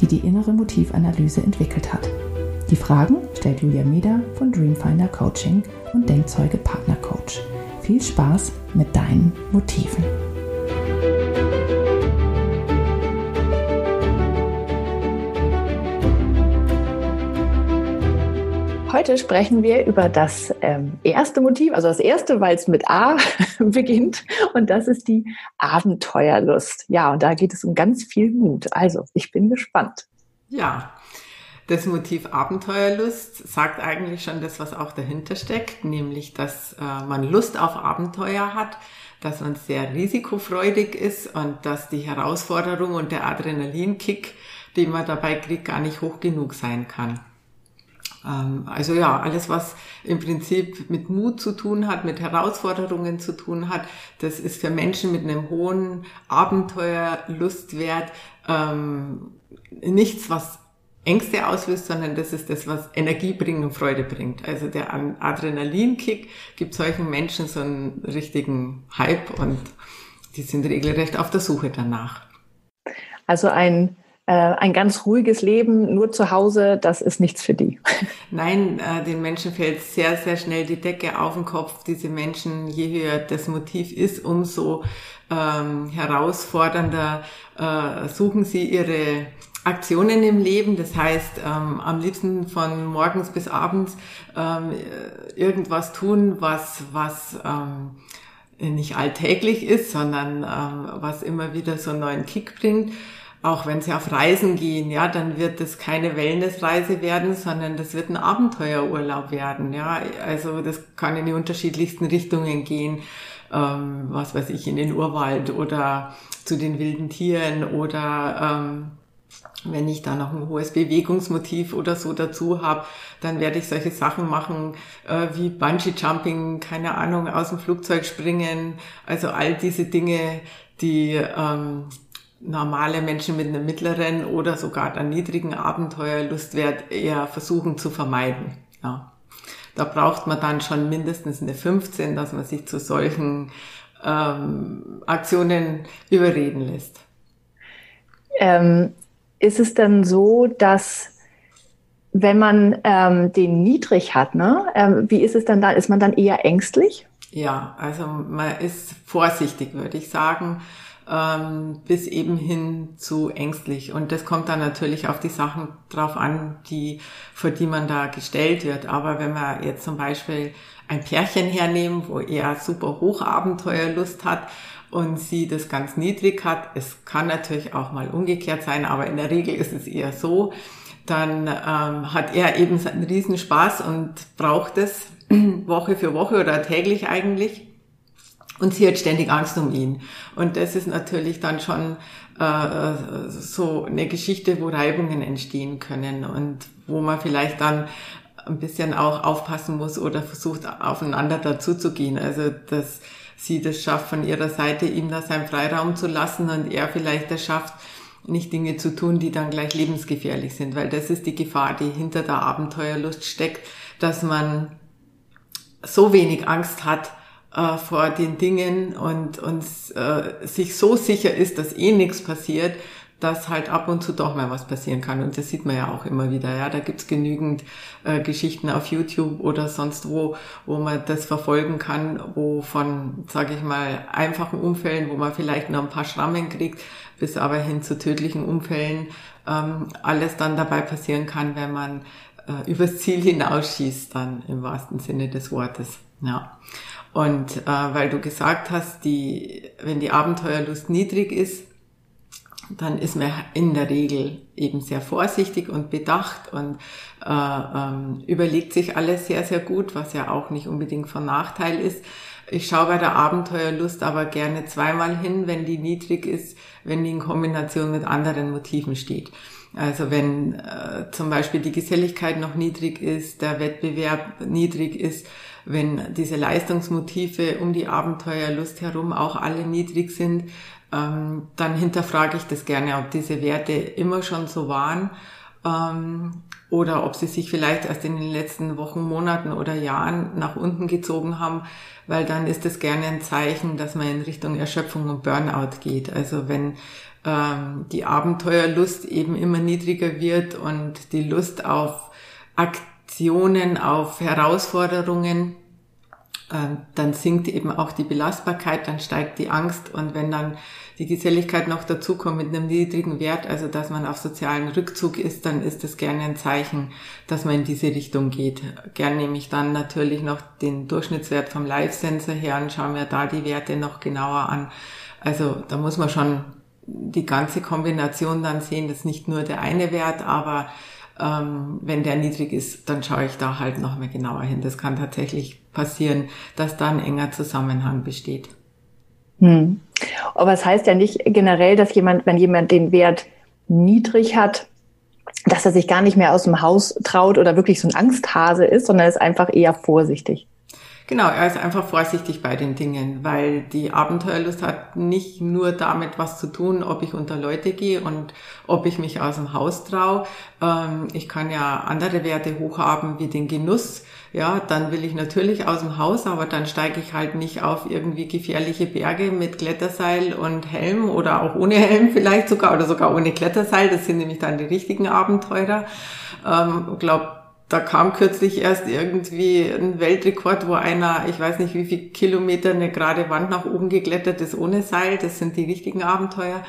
die die innere Motivanalyse entwickelt hat. Die Fragen stellt Julia Meder von Dreamfinder Coaching und Denkzeuge Partner Coach. Viel Spaß mit deinen Motiven. Heute sprechen wir über das ähm, erste Motiv, also das erste, weil es mit A beginnt, und das ist die Abenteuerlust. Ja, und da geht es um ganz viel Mut. Also, ich bin gespannt. Ja, das Motiv Abenteuerlust sagt eigentlich schon das, was auch dahinter steckt, nämlich, dass äh, man Lust auf Abenteuer hat, dass man sehr risikofreudig ist und dass die Herausforderung und der Adrenalinkick, den man dabei kriegt, gar nicht hoch genug sein kann. Ähm, also ja, alles, was im Prinzip mit Mut zu tun hat, mit Herausforderungen zu tun hat, das ist für Menschen mit einem hohen Abenteuerlustwert ähm, nichts, was Ängste auslöst, sondern das ist das, was Energie bringt und Freude bringt. Also der Adrenalinkick gibt solchen Menschen so einen richtigen Hype und die sind regelrecht auf der Suche danach. Also ein ein ganz ruhiges Leben nur zu Hause, das ist nichts für die. Nein, äh, den Menschen fällt sehr, sehr schnell die Decke auf den Kopf. Diese Menschen, je höher das Motiv ist, umso ähm, herausfordernder äh, suchen sie ihre Aktionen im Leben, das heißt ähm, am liebsten von morgens bis abends ähm, irgendwas tun, was was ähm, nicht alltäglich ist, sondern ähm, was immer wieder so einen neuen Kick bringt auch wenn sie auf Reisen gehen, ja, dann wird das keine Wellnessreise werden, sondern das wird ein Abenteuerurlaub werden, ja. Also das kann in die unterschiedlichsten Richtungen gehen, ähm, was weiß ich, in den Urwald oder zu den wilden Tieren oder ähm, wenn ich da noch ein hohes Bewegungsmotiv oder so dazu habe, dann werde ich solche Sachen machen äh, wie Bungee Jumping, keine Ahnung, aus dem Flugzeug springen, also all diese Dinge, die ähm, normale Menschen mit einem mittleren oder sogar einem niedrigen Abenteuerlustwert eher versuchen zu vermeiden. Ja. Da braucht man dann schon mindestens eine 15, dass man sich zu solchen ähm, Aktionen überreden lässt. Ähm, ist es dann so, dass wenn man ähm, den niedrig hat, ne, ähm, wie ist es dann da? Ist man dann eher ängstlich? Ja, also man ist vorsichtig, würde ich sagen ähm, bis eben hin zu ängstlich. Und das kommt dann natürlich auf die Sachen drauf an, die, vor die man da gestellt wird. Aber wenn wir jetzt zum Beispiel ein Pärchen hernehmen, wo er super Hochabenteuerlust hat und sie das ganz niedrig hat, es kann natürlich auch mal umgekehrt sein, aber in der Regel ist es eher so, dann ähm, hat er eben seinen Riesenspaß und braucht es Woche für Woche oder täglich eigentlich. Und sie hat ständig Angst um ihn. Und das ist natürlich dann schon äh, so eine Geschichte, wo Reibungen entstehen können und wo man vielleicht dann ein bisschen auch aufpassen muss oder versucht, aufeinander dazuzugehen. Also, dass sie das schafft, von ihrer Seite ihm da seinen Freiraum zu lassen und er vielleicht das schafft, nicht Dinge zu tun, die dann gleich lebensgefährlich sind, weil das ist die Gefahr, die hinter der Abenteuerlust steckt, dass man so wenig Angst hat, äh, vor den Dingen und, und äh, sich so sicher ist, dass eh nichts passiert, dass halt ab und zu doch mal was passieren kann. Und das sieht man ja auch immer wieder. Ja, da gibt's genügend äh, Geschichten auf YouTube oder sonst wo, wo man das verfolgen kann, wo von, sage ich mal, einfachen Unfällen, wo man vielleicht noch ein paar Schrammen kriegt, bis aber hin zu tödlichen Unfällen ähm, alles dann dabei passieren kann, wenn man äh, übers Ziel hinausschießt, dann im wahrsten Sinne des Wortes. Ja. Und äh, weil du gesagt hast, die, wenn die Abenteuerlust niedrig ist, dann ist man in der Regel eben sehr vorsichtig und bedacht und äh, ähm, überlegt sich alles sehr, sehr gut, was ja auch nicht unbedingt von Nachteil ist. Ich schaue bei der Abenteuerlust aber gerne zweimal hin, wenn die niedrig ist, wenn die in Kombination mit anderen Motiven steht. Also wenn äh, zum Beispiel die Geselligkeit noch niedrig ist, der Wettbewerb niedrig ist, wenn diese Leistungsmotive um die Abenteuerlust herum auch alle niedrig sind, ähm, dann hinterfrage ich das gerne, ob diese Werte immer schon so waren ähm, oder ob sie sich vielleicht erst in den letzten Wochen, Monaten oder Jahren nach unten gezogen haben, weil dann ist das gerne ein Zeichen, dass man in Richtung Erschöpfung und Burnout geht. Also wenn ähm, die Abenteuerlust eben immer niedriger wird und die Lust auf Aktionen, auf Herausforderungen, äh, dann sinkt eben auch die Belastbarkeit, dann steigt die Angst und wenn dann die Geselligkeit noch dazukommt mit einem niedrigen Wert, also dass man auf sozialen Rückzug ist, dann ist das gerne ein Zeichen, dass man in diese Richtung geht. Gern nehme ich dann natürlich noch den Durchschnittswert vom Live-Sensor her und schaue mir da die Werte noch genauer an. Also da muss man schon die ganze Kombination dann sehen, das ist nicht nur der eine Wert, aber ähm, wenn der niedrig ist, dann schaue ich da halt noch mal genauer hin. Das kann tatsächlich passieren, dass da ein enger Zusammenhang besteht. Hm. Aber es das heißt ja nicht generell, dass jemand, wenn jemand den Wert niedrig hat, dass er sich gar nicht mehr aus dem Haus traut oder wirklich so ein Angsthase ist, sondern ist einfach eher vorsichtig. Genau, er ist einfach vorsichtig bei den Dingen, weil die Abenteuerlust hat nicht nur damit was zu tun, ob ich unter Leute gehe und ob ich mich aus dem Haus traue. Ähm, ich kann ja andere Werte hochhaben wie den Genuss. Ja, dann will ich natürlich aus dem Haus, aber dann steige ich halt nicht auf irgendwie gefährliche Berge mit Kletterseil und Helm oder auch ohne Helm vielleicht sogar oder sogar ohne Kletterseil. Das sind nämlich dann die richtigen Abenteurer. Ähm, glaub, da kam kürzlich erst irgendwie ein Weltrekord, wo einer, ich weiß nicht wie viel Kilometer eine gerade Wand nach oben geklettert ist ohne Seil. Das sind die richtigen Abenteuer.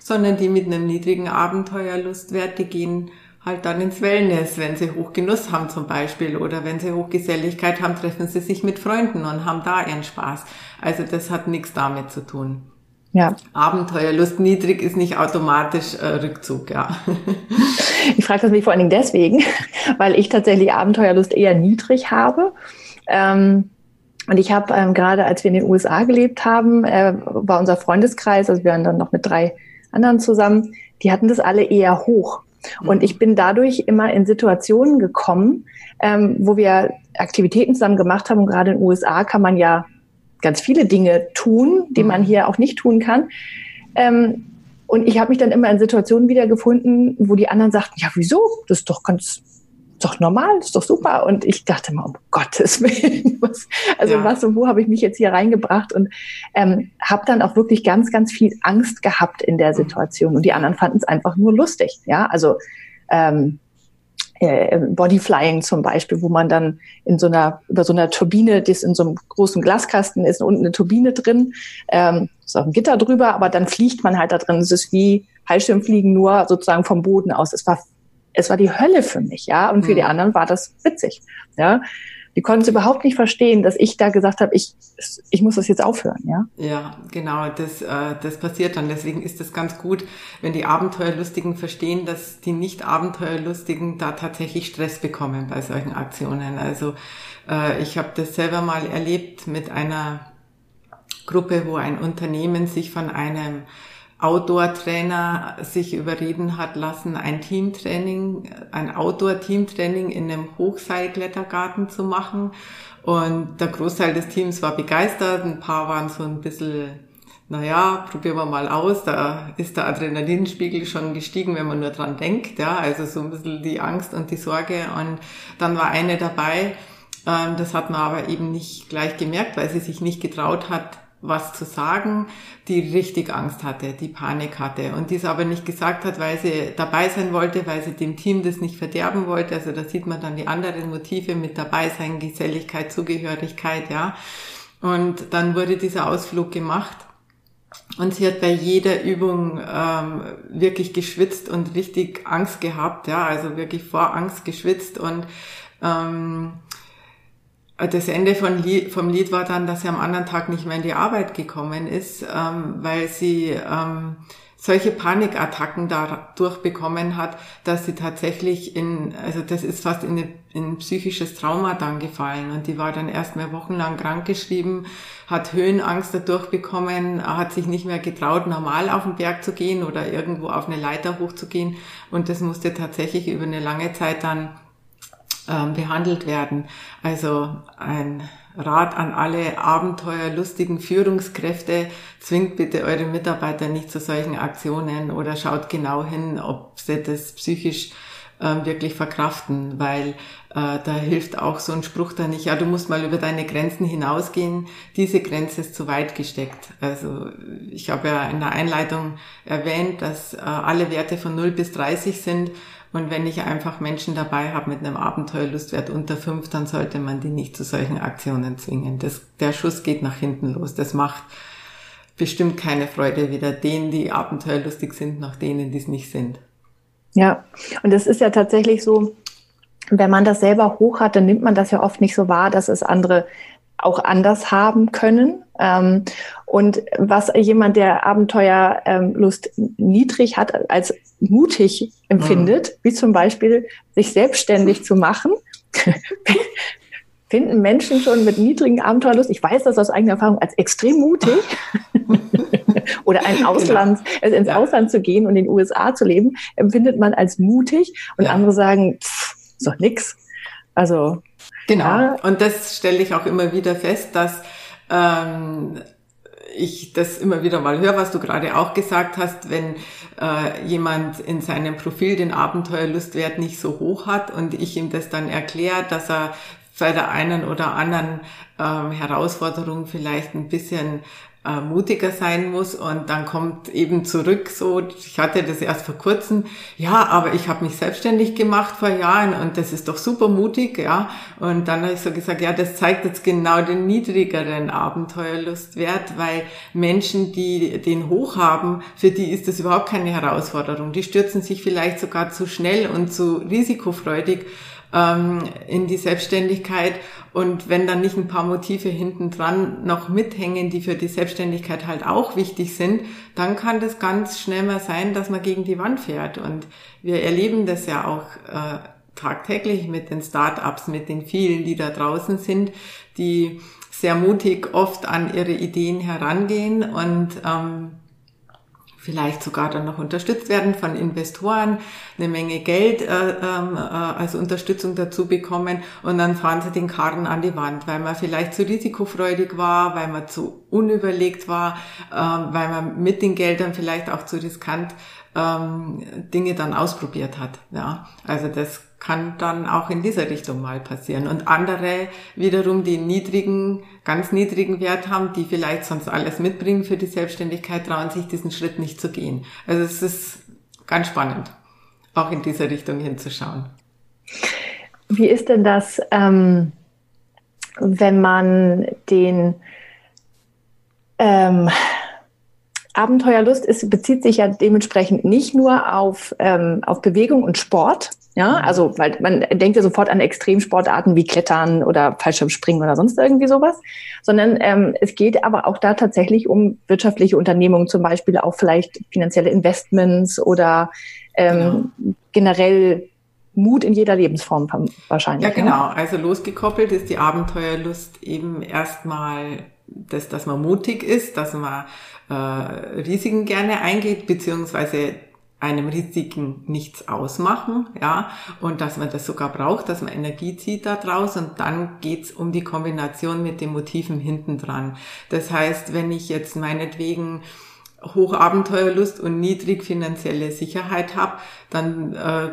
Sondern die mit einem niedrigen Abenteuerlustwert, die gehen halt dann ins Wellness, wenn sie Hochgenuss haben zum Beispiel oder wenn sie Hochgeselligkeit haben, treffen sie sich mit Freunden und haben da ihren Spaß. Also das hat nichts damit zu tun. Ja. Abenteuerlust niedrig ist nicht automatisch äh, Rückzug, ja. Ich frage das mich vor allen Dingen deswegen, weil ich tatsächlich Abenteuerlust eher niedrig habe. Ähm, und ich habe ähm, gerade, als wir in den USA gelebt haben, äh, war unser Freundeskreis, also wir waren dann noch mit drei anderen zusammen, die hatten das alle eher hoch. Und ich bin dadurch immer in Situationen gekommen, ähm, wo wir Aktivitäten zusammen gemacht haben. Und gerade in den USA kann man ja ganz viele Dinge tun, die man mhm. hier auch nicht tun kann. Ähm, und ich habe mich dann immer in Situationen wiedergefunden, wo die anderen sagten, ja, wieso? Das ist doch ganz, ist doch normal, das ist doch super. Und ich dachte mal, um Gottes Willen, was, also ja. was und wo habe ich mich jetzt hier reingebracht? Und ähm, habe dann auch wirklich ganz, ganz viel Angst gehabt in der mhm. Situation. Und die anderen fanden es einfach nur lustig. Ja, also ähm, äh, Bodyflying zum Beispiel, wo man dann in so einer, über so einer Turbine, die ist in so einem großen Glaskasten, ist unten eine Turbine drin, ähm, ist auch ein Gitter drüber, aber dann fliegt man halt da drin. Es ist wie Fallschirmfliegen nur sozusagen vom Boden aus. Es war, es war die Hölle für mich, ja, und für mhm. die anderen war das witzig, ja. Die konnten es überhaupt nicht verstehen, dass ich da gesagt habe, ich, ich muss das jetzt aufhören, ja? Ja, genau, das, äh, das passiert dann. Deswegen ist es ganz gut, wenn die Abenteuerlustigen verstehen, dass die Nicht-Abenteuerlustigen da tatsächlich Stress bekommen bei solchen Aktionen. Also äh, ich habe das selber mal erlebt mit einer Gruppe, wo ein Unternehmen sich von einem Outdoor-Trainer sich überreden hat lassen, ein Teamtraining, ein Outdoor-Teamtraining in einem Hochseilklettergarten zu machen. Und der Großteil des Teams war begeistert. Ein paar waren so ein bisschen, naja, probieren wir mal aus. Da ist der Adrenalinspiegel schon gestiegen, wenn man nur dran denkt. Ja, also so ein bisschen die Angst und die Sorge. Und dann war eine dabei, ähm, das hat man aber eben nicht gleich gemerkt, weil sie sich nicht getraut hat, was zu sagen, die richtig Angst hatte, die Panik hatte und dies aber nicht gesagt hat, weil sie dabei sein wollte, weil sie dem Team das nicht verderben wollte. Also da sieht man dann die anderen Motive mit dabei sein, Geselligkeit, Zugehörigkeit, ja. Und dann wurde dieser Ausflug gemacht und sie hat bei jeder Übung ähm, wirklich geschwitzt und richtig Angst gehabt, ja, also wirklich vor Angst geschwitzt und ähm, das Ende von Lied, vom Lied war dann, dass sie am anderen Tag nicht mehr in die Arbeit gekommen ist, ähm, weil sie ähm, solche Panikattacken dadurch bekommen hat, dass sie tatsächlich in, also das ist fast in, ein, in ein psychisches Trauma dann gefallen. Und die war dann erst mehr wochenlang krankgeschrieben, hat Höhenangst dadurch bekommen, hat sich nicht mehr getraut, normal auf den Berg zu gehen oder irgendwo auf eine Leiter hochzugehen. Und das musste tatsächlich über eine lange Zeit dann ähm, behandelt werden. Also ein Rat an alle abenteuerlustigen Führungskräfte, zwingt bitte eure Mitarbeiter nicht zu solchen Aktionen oder schaut genau hin, ob sie das psychisch ähm, wirklich verkraften, weil äh, da hilft auch so ein Spruch da nicht, ja, du musst mal über deine Grenzen hinausgehen, diese Grenze ist zu weit gesteckt. Also ich habe ja in der Einleitung erwähnt, dass äh, alle Werte von 0 bis 30 sind und wenn ich einfach Menschen dabei habe mit einem Abenteuerlustwert unter fünf, dann sollte man die nicht zu solchen Aktionen zwingen. Das, der Schuss geht nach hinten los. Das macht bestimmt keine Freude, weder denen, die abenteuerlustig sind, noch denen, die es nicht sind. Ja, und es ist ja tatsächlich so, wenn man das selber hoch hat, dann nimmt man das ja oft nicht so wahr, dass es andere auch anders haben können. Ähm, und was jemand, der Abenteuerlust niedrig hat, als mutig empfindet, mhm. wie zum Beispiel sich selbstständig zu machen, finden Menschen schon mit niedrigen Abenteuerlust, ich weiß das aus eigener Erfahrung, als extrem mutig. Oder ein genau. Ausland, genau. ins ja. Ausland zu gehen und in den USA zu leben, empfindet man als mutig. Und ja. andere sagen, pff, ist doch nix. Also Genau. Ja. Und das stelle ich auch immer wieder fest, dass ähm, ich das immer wieder mal höre, was du gerade auch gesagt hast, wenn äh, jemand in seinem Profil den Abenteuerlustwert nicht so hoch hat und ich ihm das dann erkläre, dass er bei der einen oder anderen ähm, Herausforderung vielleicht ein bisschen äh, mutiger sein muss und dann kommt eben zurück so, ich hatte das erst vor kurzem, ja, aber ich habe mich selbstständig gemacht vor Jahren und das ist doch super mutig, ja. Und dann habe ich so gesagt, ja, das zeigt jetzt genau den niedrigeren Abenteuerlustwert, weil Menschen, die den hoch haben, für die ist das überhaupt keine Herausforderung. Die stürzen sich vielleicht sogar zu schnell und zu risikofreudig ähm, in die Selbstständigkeit. Und wenn dann nicht ein paar Motive hinten dran noch mithängen, die für die Selbstständigkeit halt auch wichtig sind, dann kann das ganz schnell mal sein, dass man gegen die Wand fährt. Und wir erleben das ja auch äh, tagtäglich mit den Startups, mit den vielen, die da draußen sind, die sehr mutig oft an ihre Ideen herangehen und ähm, vielleicht sogar dann noch unterstützt werden von Investoren, eine Menge Geld äh, ähm, äh, als Unterstützung dazu bekommen und dann fahren sie den Karren an die Wand, weil man vielleicht zu risikofreudig war, weil man zu unüberlegt war, äh, weil man mit den Geldern vielleicht auch zu riskant ähm, Dinge dann ausprobiert hat. Ja, also das kann dann auch in dieser Richtung mal passieren. Und andere wiederum, die niedrigen, ganz niedrigen Wert haben, die vielleicht sonst alles mitbringen für die Selbstständigkeit, trauen sich diesen Schritt nicht zu gehen. Also es ist ganz spannend, auch in dieser Richtung hinzuschauen. Wie ist denn das, ähm, wenn man den ähm, Abenteuerlust ist, bezieht sich ja dementsprechend nicht nur auf, ähm, auf Bewegung und Sport, ja, also weil man denkt ja sofort an Extremsportarten wie Klettern oder Fallschirmspringen oder sonst irgendwie sowas, sondern ähm, es geht aber auch da tatsächlich um wirtschaftliche Unternehmungen, zum Beispiel auch vielleicht finanzielle Investments oder ähm, genau. generell Mut in jeder Lebensform wahrscheinlich. Ja, genau. Also losgekoppelt ist die Abenteuerlust eben erstmal das, dass man mutig ist, dass man äh, Risiken gerne eingeht, beziehungsweise einem Risiken nichts ausmachen, ja, und dass man das sogar braucht, dass man Energie zieht da draus und dann geht's um die Kombination mit den Motiven hinten dran. Das heißt, wenn ich jetzt meinetwegen hoch Abenteuerlust und niedrig finanzielle Sicherheit habe, dann äh,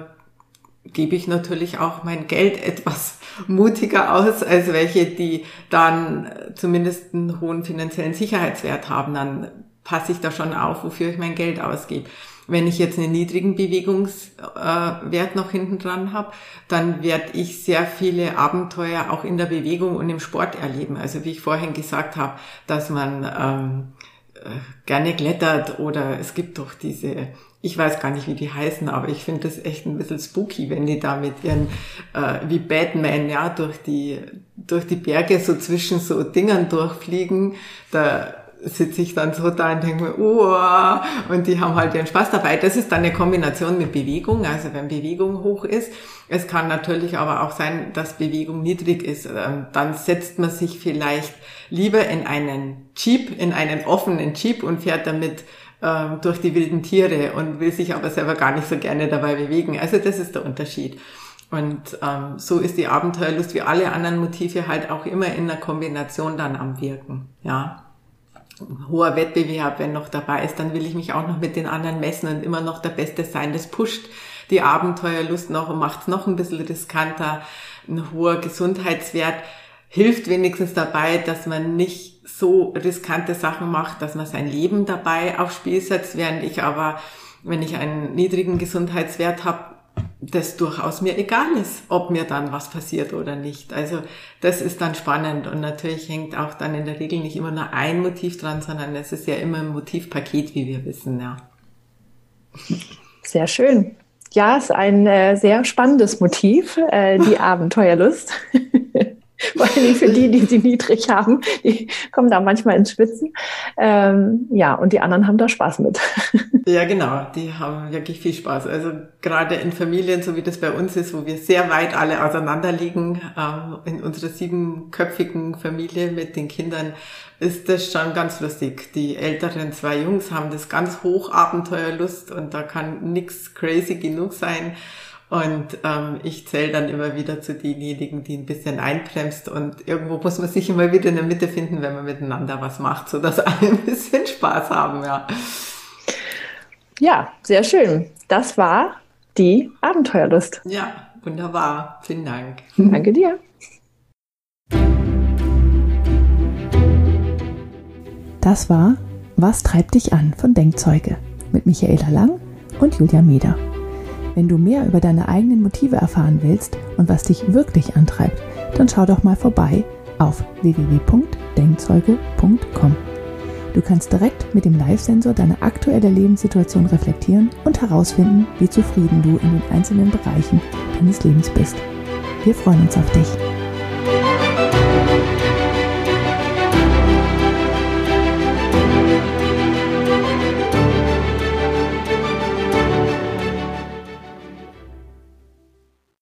gebe ich natürlich auch mein Geld etwas mutiger aus, als welche, die dann zumindest einen hohen finanziellen Sicherheitswert haben. Dann passe ich da schon auf, wofür ich mein Geld ausgebe. Wenn ich jetzt einen niedrigen Bewegungswert noch hinten dran habe, dann werde ich sehr viele Abenteuer auch in der Bewegung und im Sport erleben. Also wie ich vorhin gesagt habe, dass man ähm, äh, gerne klettert oder es gibt doch diese, ich weiß gar nicht, wie die heißen, aber ich finde das echt ein bisschen spooky, wenn die da mit ihren, äh, wie Batman, ja, durch die, durch die Berge so zwischen so Dingern durchfliegen. Da sitze ich dann so da und denke mir, oh, und die haben halt ihren Spaß dabei. Das ist dann eine Kombination mit Bewegung, also wenn Bewegung hoch ist. Es kann natürlich aber auch sein, dass Bewegung niedrig ist. Ähm, dann setzt man sich vielleicht lieber in einen Jeep, in einen offenen Jeep und fährt damit ähm, durch die wilden Tiere und will sich aber selber gar nicht so gerne dabei bewegen. Also das ist der Unterschied. Und ähm, so ist die Abenteuerlust wie alle anderen Motive halt auch immer in der Kombination dann am Wirken. Ja, hoher Wettbewerb, wenn noch dabei ist, dann will ich mich auch noch mit den anderen messen und immer noch der Beste sein. Das pusht die Abenteuerlust noch und macht es noch ein bisschen riskanter. Ein hoher Gesundheitswert hilft wenigstens dabei, dass man nicht so riskante Sachen macht, dass man sein Leben dabei aufs Spiel setzt, während ich aber, wenn ich einen niedrigen Gesundheitswert habe, das durchaus mir egal ist, ob mir dann was passiert oder nicht. Also das ist dann spannend und natürlich hängt auch dann in der Regel nicht immer nur ein Motiv dran, sondern es ist ja immer ein Motivpaket, wie wir wissen, ja. Sehr schön. Ja, ist ein äh, sehr spannendes Motiv, äh, die Abenteuerlust. Vor für die, die sie niedrig haben, die kommen da manchmal ins Schwitzen. Ähm, ja, und die anderen haben da Spaß mit. Ja, genau, die haben wirklich viel Spaß. Also gerade in Familien, so wie das bei uns ist, wo wir sehr weit alle auseinander liegen, ähm, in unserer siebenköpfigen Familie mit den Kindern, ist das schon ganz lustig. Die älteren zwei Jungs haben das ganz hoch Abenteuerlust und da kann nix crazy genug sein. Und ähm, ich zähle dann immer wieder zu denjenigen, die ein bisschen einbremst. Und irgendwo muss man sich immer wieder in der Mitte finden, wenn man miteinander was macht, so dass alle ein bisschen Spaß haben, ja. Ja, sehr schön. Das war die Abenteuerlust. Ja, wunderbar. Vielen Dank. Danke dir. Das war Was treibt dich an von Denkzeuge mit Michaela Lang und Julia Meder. Wenn du mehr über deine eigenen Motive erfahren willst und was dich wirklich antreibt, dann schau doch mal vorbei auf www.denkzeuge.com. Du kannst direkt mit dem Live-Sensor deine aktuelle Lebenssituation reflektieren und herausfinden, wie zufrieden du in den einzelnen Bereichen deines Lebens bist. Wir freuen uns auf dich.